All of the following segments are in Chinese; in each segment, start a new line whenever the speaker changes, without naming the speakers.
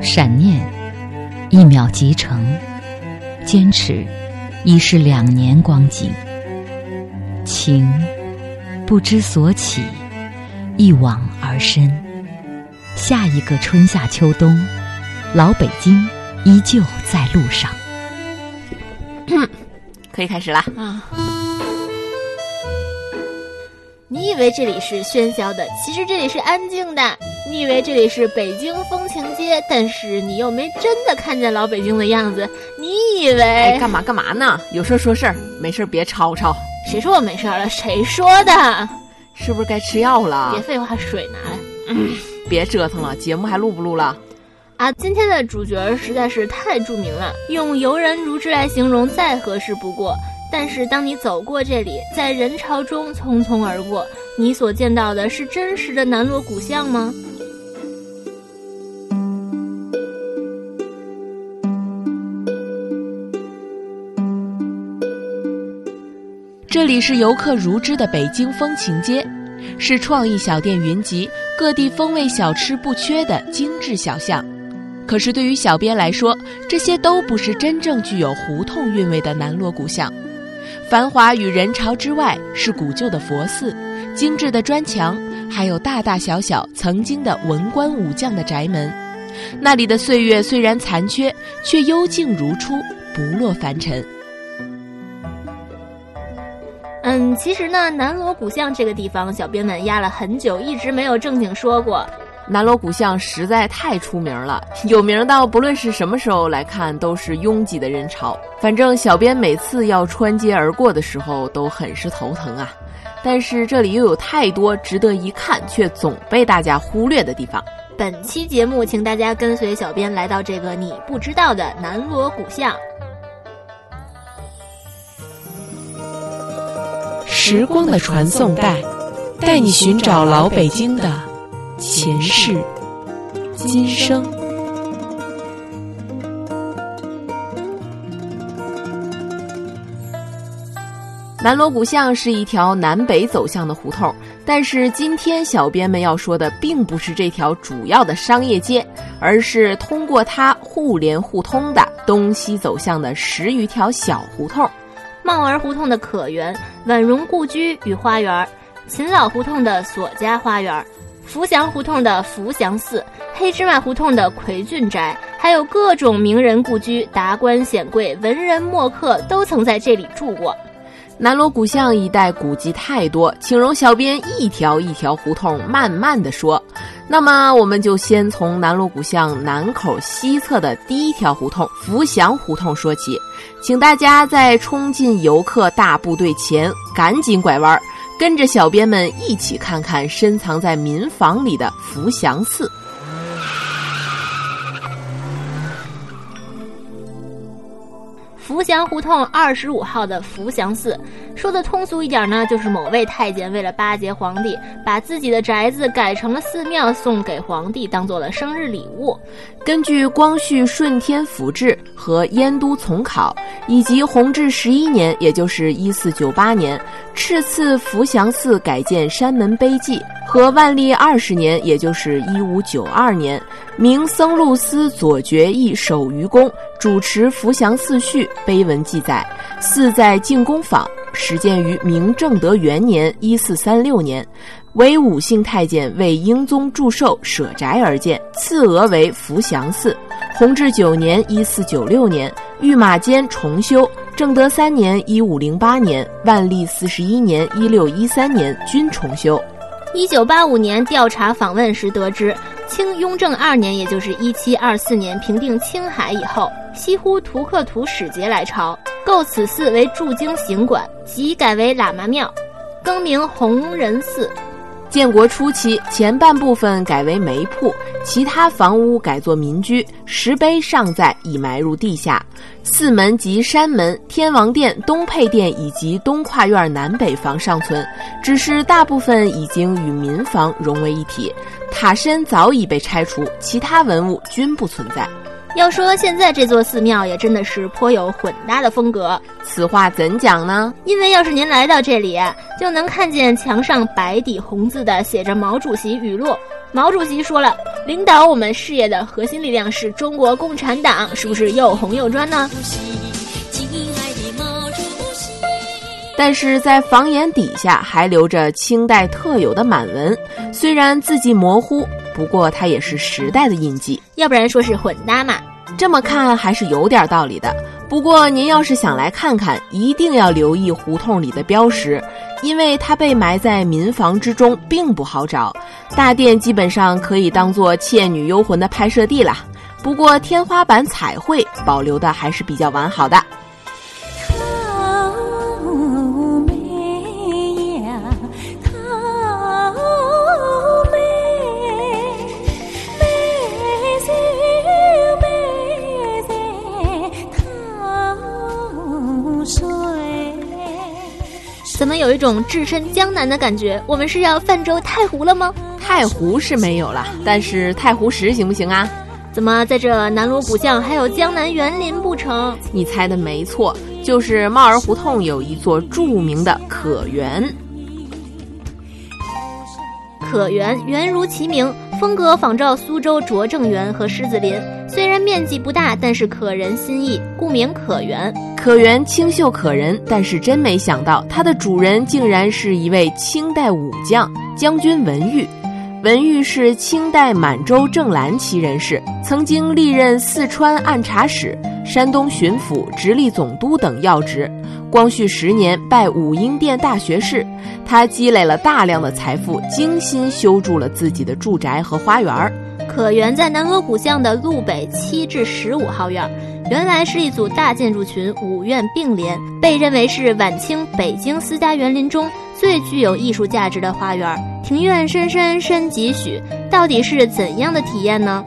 闪念，一秒即成；坚持，已是两年光景。情，不知所起，一往而深。下一个春夏秋冬，老北京依旧在路上。
可以开始啦！
啊，你以为这里是喧嚣的，其实这里是安静的；你以为这里是北京风情街，但是你又没真的看见老北京的样子。你以为？
哎，干嘛干嘛呢？有事说事儿，没事别吵吵。
谁说我没事了？谁说的？
是不是该吃药了？
别废话，水拿来。
嗯，别折腾了，节目还录不录了？
啊，今天的主角实在是太著名了，用游人如织来形容再合适不过。但是当你走过这里，在人潮中匆匆而过，你所见到的是真实的南锣鼓巷吗？
这里是游客如织的北京风情街，是创意小店云集、各地风味小吃不缺的精致小巷。可是对于小编来说，这些都不是真正具有胡同韵味的南锣鼓巷。繁华与人潮之外，是古旧的佛寺、精致的砖墙，还有大大小小曾经的文官武将的宅门。那里的岁月虽然残缺，却幽静如初，不落凡尘。
嗯，其实呢，南锣鼓巷这个地方，小编们压了很久，一直没有正经说过。
南锣鼓巷实在太出名了，有名到不论是什么时候来看都是拥挤的人潮。反正小编每次要穿街而过的时候都很是头疼啊。但是这里又有太多值得一看却总被大家忽略的地方。
本期节目，请大家跟随小编来到这个你不知道的南锣鼓巷。
时光的传送带，带你寻找老北京的。前世今生，
南锣鼓巷是一条南北走向的胡同，但是今天小编们要说的并不是这条主要的商业街，而是通过它互联互通的东西走向的十余条小胡同：
帽儿胡同的可园、婉容故居与花园，秦老胡同的索家花园。福祥胡同的福祥寺，黑芝麻胡同的奎俊宅，还有各种名人故居、达官显贵、文人墨客都曾在这里住过。
南锣鼓巷一带古迹太多，请容小编一条一条胡同慢慢的说。那么，我们就先从南锣鼓巷南口西侧的第一条胡同福祥胡同说起，请大家在冲进游客大部队前赶紧拐弯。跟着小编们一起看看深藏在民房里的福祥寺。
福祥胡同二十五号的福祥寺，说的通俗一点呢，就是某位太监为了巴结皇帝，把自己的宅子改成了寺庙，送给皇帝当做了生日礼物。
根据光绪顺天府志和燕都从考，以及弘治十一年，也就是一四九八年，敕赐福祥寺改建山门碑记，和万历二十年，也就是一五九二年，明僧录司左觉义守愚公主持福祥寺序。碑文记载，寺在进宫坊，始建于明正德元年（一四三六年），为武姓太监为英宗祝寿舍宅而建，赐额为福祥寺。弘治九年（一四九六年），御马监重修；正德三年（一五零八年），万历四十一年（一六一三年）均重修。
一九八五年调查访问时得知。清雍正二年，也就是一七二四年平定青海以后，西呼图克图使节来朝，构此寺为驻京行馆，即改为喇嘛庙，更名弘仁寺。
建国初期，前半部分改为煤铺，其他房屋改作民居，石碑尚在，已埋入地下。寺门及山门、天王殿、东配殿以及东跨院南北房尚存，只是大部分已经与民房融为一体。塔身早已被拆除，其他文物均不存在。
要说现在这座寺庙也真的是颇有混搭的风格，
此话怎讲呢？
因为要是您来到这里，就能看见墙上白底红字的写着毛主席语录：“毛主席说了，领导我们事业的核心力量是中国共产党，是不是又红又专呢？
但是在房檐底下还留着清代特有的满文，虽然字迹模糊，不过它也是时代的印记。
要不然说是混搭嘛？
这么看还是有点道理的。不过您要是想来看看，一定要留意胡同里的标识，因为它被埋在民房之中，并不好找。大殿基本上可以当做《倩女幽魂》的拍摄地了。不过天花板彩绘保留的还是比较完好的。
有一种置身江南的感觉？我们是要泛舟太湖了吗？
太湖是没有了，但是太湖石行不行啊？
怎么在这南锣鼓巷还有江南园林不成？
你猜的没错，就是帽儿胡同有一座著名的可园。
可园，园如其名，风格仿照苏州拙政园和狮子林。虽然面积不大，但是可人心意，故名可园。
可园清秀可人，但是真没想到，它的主人竟然是一位清代武将将军文玉。文玉是清代满洲正蓝旗人士，曾经历任四川按察使、山东巡抚、直隶总督等要职。光绪十年拜武英殿大学士，他积累了大量的财富，精心修筑了自己的住宅和花园儿。
可园在南锣鼓巷的路北七至十五号院。原来是一组大建筑群，五院并联，被认为是晚清北京私家园林中最具有艺术价值的花园。庭院深深深几许，到底是怎样的体验呢？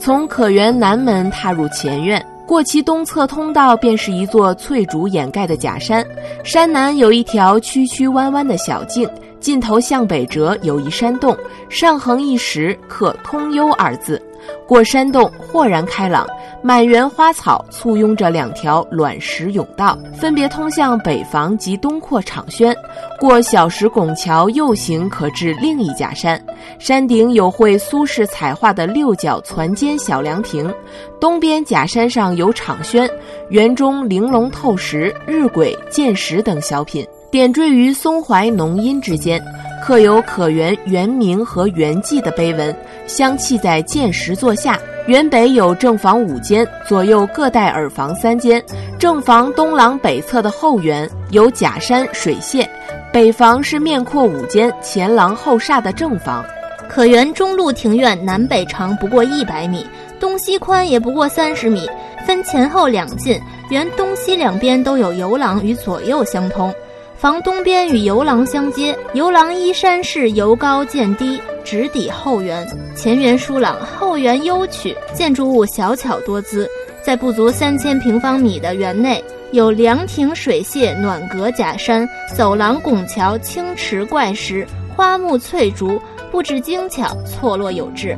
从可园南门踏入前院，过其东侧通道，便是一座翠竹掩盖的假山。山南有一条曲曲弯弯的小径。尽头向北折有一山洞，上横一石刻“通幽”二字。过山洞豁然开朗，满园花草簇拥着两条卵石甬道，分别通向北房及东阔场轩。过小石拱桥右行可至另一假山，山顶有绘苏轼彩画的六角攒尖小凉亭。东边假山上有场轩，园中玲珑透石、日晷、见石等小品。点缀于松槐浓荫之间，刻有可园原名和原迹的碑文，镶砌在剑石座下。园北有正房五间，左右各带耳房三间。正房东廊北侧的后园有假山水榭，北房是面阔五间、前廊后煞的正房。
可园中路庭院南北长不过一百米，东西宽也不过三十米，分前后两进。园东西两边都有游廊与左右相通。房东边与游廊相接，游廊依山势由高见低，直抵后园。前园疏朗，后园幽曲，建筑物小巧多姿。在不足三千平方米的园内，有凉亭、水榭、暖阁、假山、走廊、拱桥、青池、怪石、花木、翠竹，布置精巧，错落有致。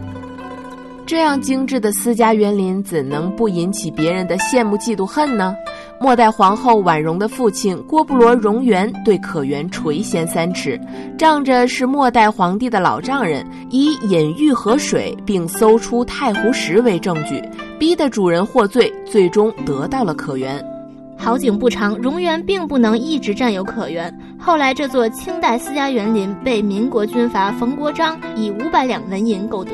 这样精致的私家园林，怎能不引起别人的羡慕、嫉妒、恨呢？末代皇后婉容的父亲郭布罗荣源对可园垂涎三尺，仗着是末代皇帝的老丈人，以饮玉河水并搜出太湖石为证据，逼得主人获罪，最终得到了可园。
好景不长，荣源并不能一直占有可园。后来，这座清代私家园林被民国军阀冯国璋以五百两纹银购得。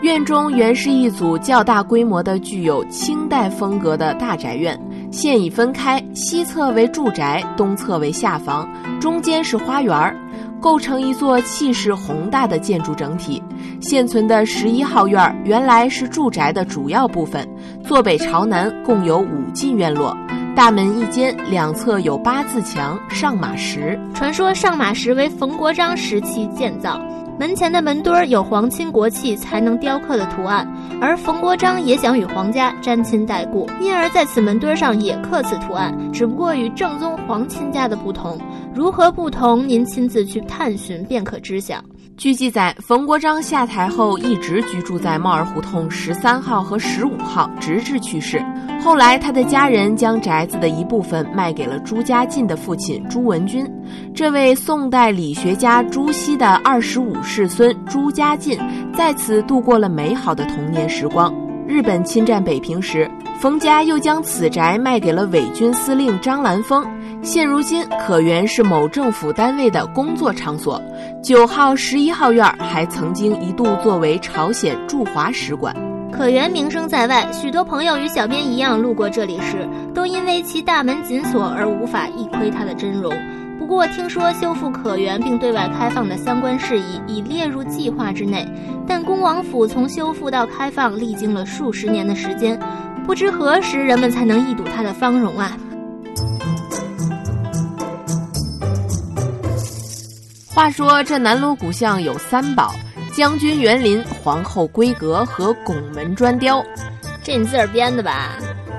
院中原是一组较大规模的、具有清代风格的大宅院。现已分开，西侧为住宅，东侧为下房，中间是花园儿，构成一座气势宏大的建筑整体。现存的十一号院儿原来是住宅的主要部分，坐北朝南，共有五进院落，大门一间，两侧有八字墙、上马石。
传说上马石为冯国璋时期建造。门前的门墩儿有皇亲国戚才能雕刻的图案，而冯国璋也想与皇家沾亲带故，因而在此门墩上也刻此图案，只不过与正宗皇亲家的不同。如何不同？您亲自去探寻便可知晓。
据记载，冯国璋下台后一直居住在帽儿胡同十三号和十五号，直至去世。后。来，他的家人将宅子的一部分卖给了朱家进的父亲朱文君。这位宋代理学家朱熹的二十五世孙朱家进，在此度过了美好的童年时光。日本侵占北平时，冯家又将此宅卖给了伪军司令张兰峰。现如今，可原是某政府单位的工作场所。九号、十一号院还曾经一度作为朝鲜驻华使馆。
可原名声在外，许多朋友与小编一样路过这里时，都因为其大门紧锁而无法一窥它的真容。不过，听说修复可原并对外开放的相关事宜已列入计划之内，但恭王府从修复到开放历经了数十年的时间，不知何时人们才能一睹它的芳容啊！
话说这南锣鼓巷有三宝。将军园林、皇后闺阁和拱门砖雕，
这你自个儿编的吧？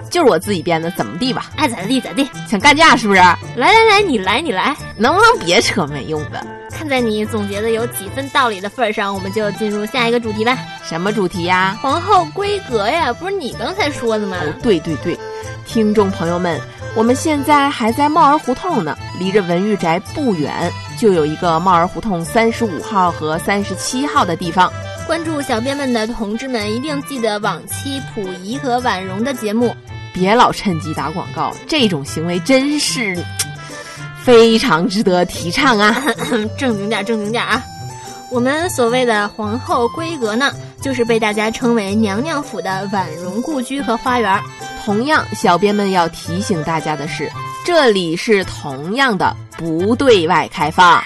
就是我自己编的，怎么地吧？
爱咋地咋地。
想干架是不是？
来来来，你来你来，
能不能别扯没用的？
看在你总结的有几分道理的份上，我们就进入下一个主题吧。
什么主题呀？
皇后闺阁呀，不是你刚才说的吗？
哦，对对对，听众朋友们，我们现在还在帽儿胡同呢，离着文玉宅不远。就有一个帽儿胡同三十五号和三十七号的地方。
关注小编们的同志们，一定记得往期溥仪和婉容的节目，
别老趁机打广告，这种行为真是非常值得提倡啊！
正经点，正经点啊！我们所谓的皇后闺阁呢，就是被大家称为娘娘府的婉容故居和花园。
同样，小编们要提醒大家的是。这里是同样的不对外开放。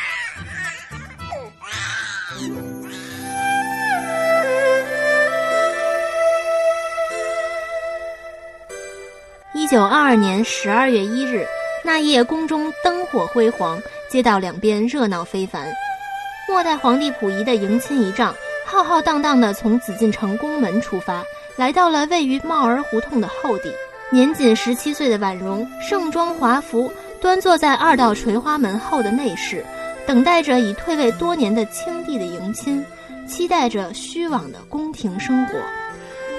一九二二年十二月一日，那夜宫中灯火辉煌，街道两边热闹非凡。末代皇帝溥仪的迎亲仪仗浩浩荡荡地从紫禁城宫门出发，来到了位于帽儿胡同的后地。年仅十七岁的婉容盛装华服，端坐在二道垂花门后的内室，等待着已退位多年的清帝的迎亲，期待着虚妄的宫廷生活。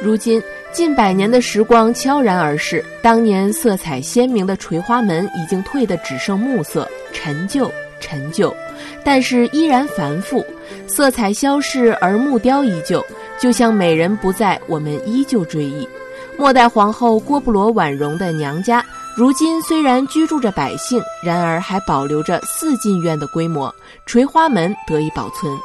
如今近百年的时光悄然而逝，当年色彩鲜明的垂花门已经褪得只剩木色，陈旧陈旧，但是依然繁复。色彩消逝而木雕依旧，就像美人不在，我们依旧追忆。末代皇后郭布罗婉容的娘家，如今虽然居住着百姓，然而还保留着四进院的规模，垂花门得以保存。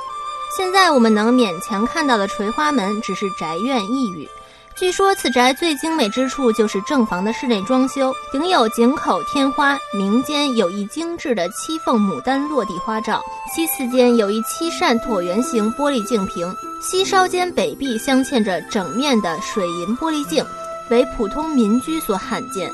现在我们能勉强看到的垂花门，只是宅院一隅。据说此宅最精美之处就是正房的室内装修，顶有井口天花，明间有一精致的七凤牡丹落地花罩，西次间有一七扇椭圆形玻璃镜屏，西稍间北壁镶嵌着整面的水银玻璃镜，为普通民居所罕见。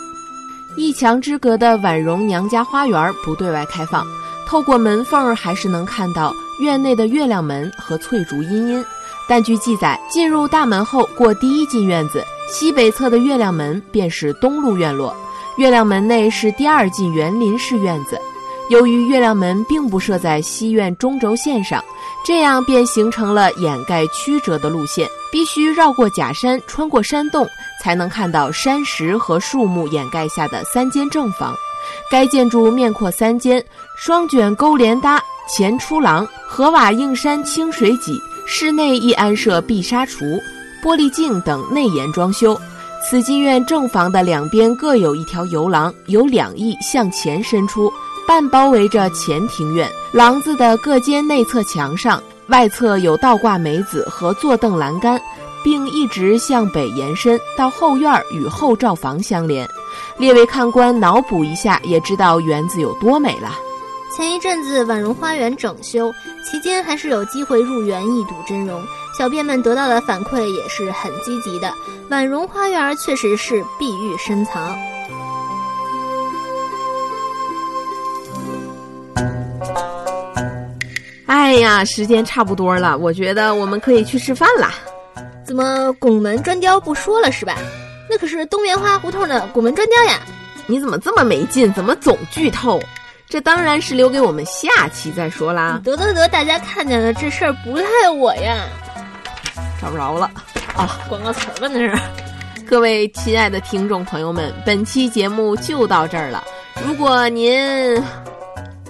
一墙之隔的婉容娘家花园不对外开放，透过门缝还是能看到院内的月亮门和翠竹阴阴。但据记载，进入大门后过第一进院子，西北侧的月亮门便是东路院落。月亮门内是第二进园林式院子。由于月亮门并不设在西院中轴线上，这样便形成了掩盖曲折的路线，必须绕过假山，穿过山洞，才能看到山石和树木掩盖下的三间正房。该建筑面阔三间，双卷勾连搭，前出廊，河瓦映山清水脊。室内亦安设碧纱橱、玻璃镜等内檐装修。此进院正房的两边各有一条游廊，由两翼向前伸出，半包围着前庭院。廊子的各间内侧墙上、外侧有倒挂梅子和坐凳栏杆，并一直向北延伸到后院与后罩房相连。列位看官脑补一下，也知道园子有多美了。
前一阵子婉容花园整修期间，还是有机会入园一睹真容。小编们得到的反馈也是很积极的。婉容花园确实是碧玉深藏。
哎呀，时间差不多了，我觉得我们可以去吃饭啦。
怎么拱门砖雕不说了是吧？那可是东棉花胡同的拱门砖雕呀！
你怎么这么没劲？怎么总剧透？这当然是留给我们下期再说啦。
得得得，大家看见了，这事儿不赖我呀。
找不着了，
啊，广告词吧那是。
各位亲爱的听众朋友们，本期节目就到这儿了。如果您，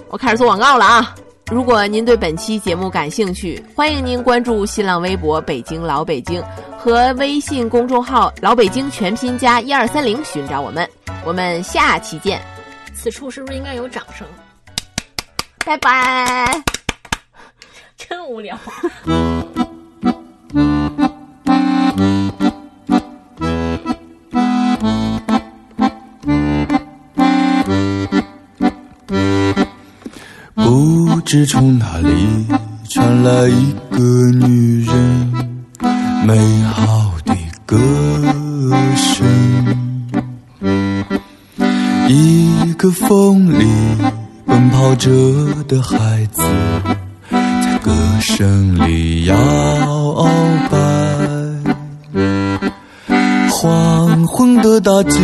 我开始做广告了啊！如果您对本期节目感兴趣，欢迎您关注新浪微博“北京老北京”和微信公众号“老北京全拼加一二三零”，寻找我们。我们下期见。
此处是不是应该有掌声？
拜拜。
真无聊。
不知从哪里传来一个女人美好的歌声，个风里奔跑着的孩子，在歌声里摇摆。黄昏的大街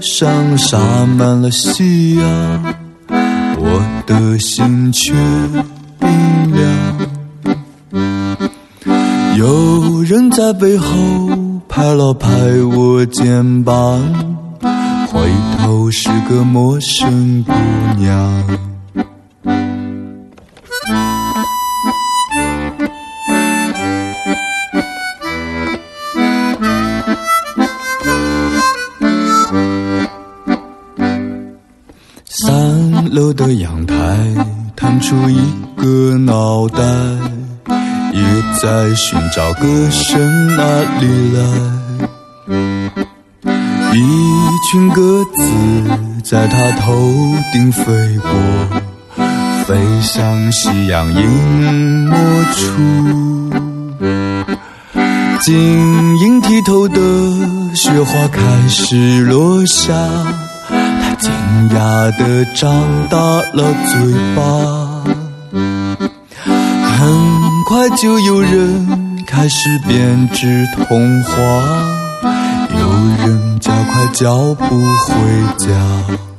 上洒满了夕阳。我的心却冰凉，有人在背后拍了拍我肩膀，回头是个陌生姑娘。三楼的阳台探出一个脑袋，也在寻找歌声哪里来。群鸽子在他头顶飞过，飞向夕阳隐没处。晶莹剔透的雪花开始落下。他惊讶地张大了嘴巴，很快就有人开始编织童话，人加快脚步回家。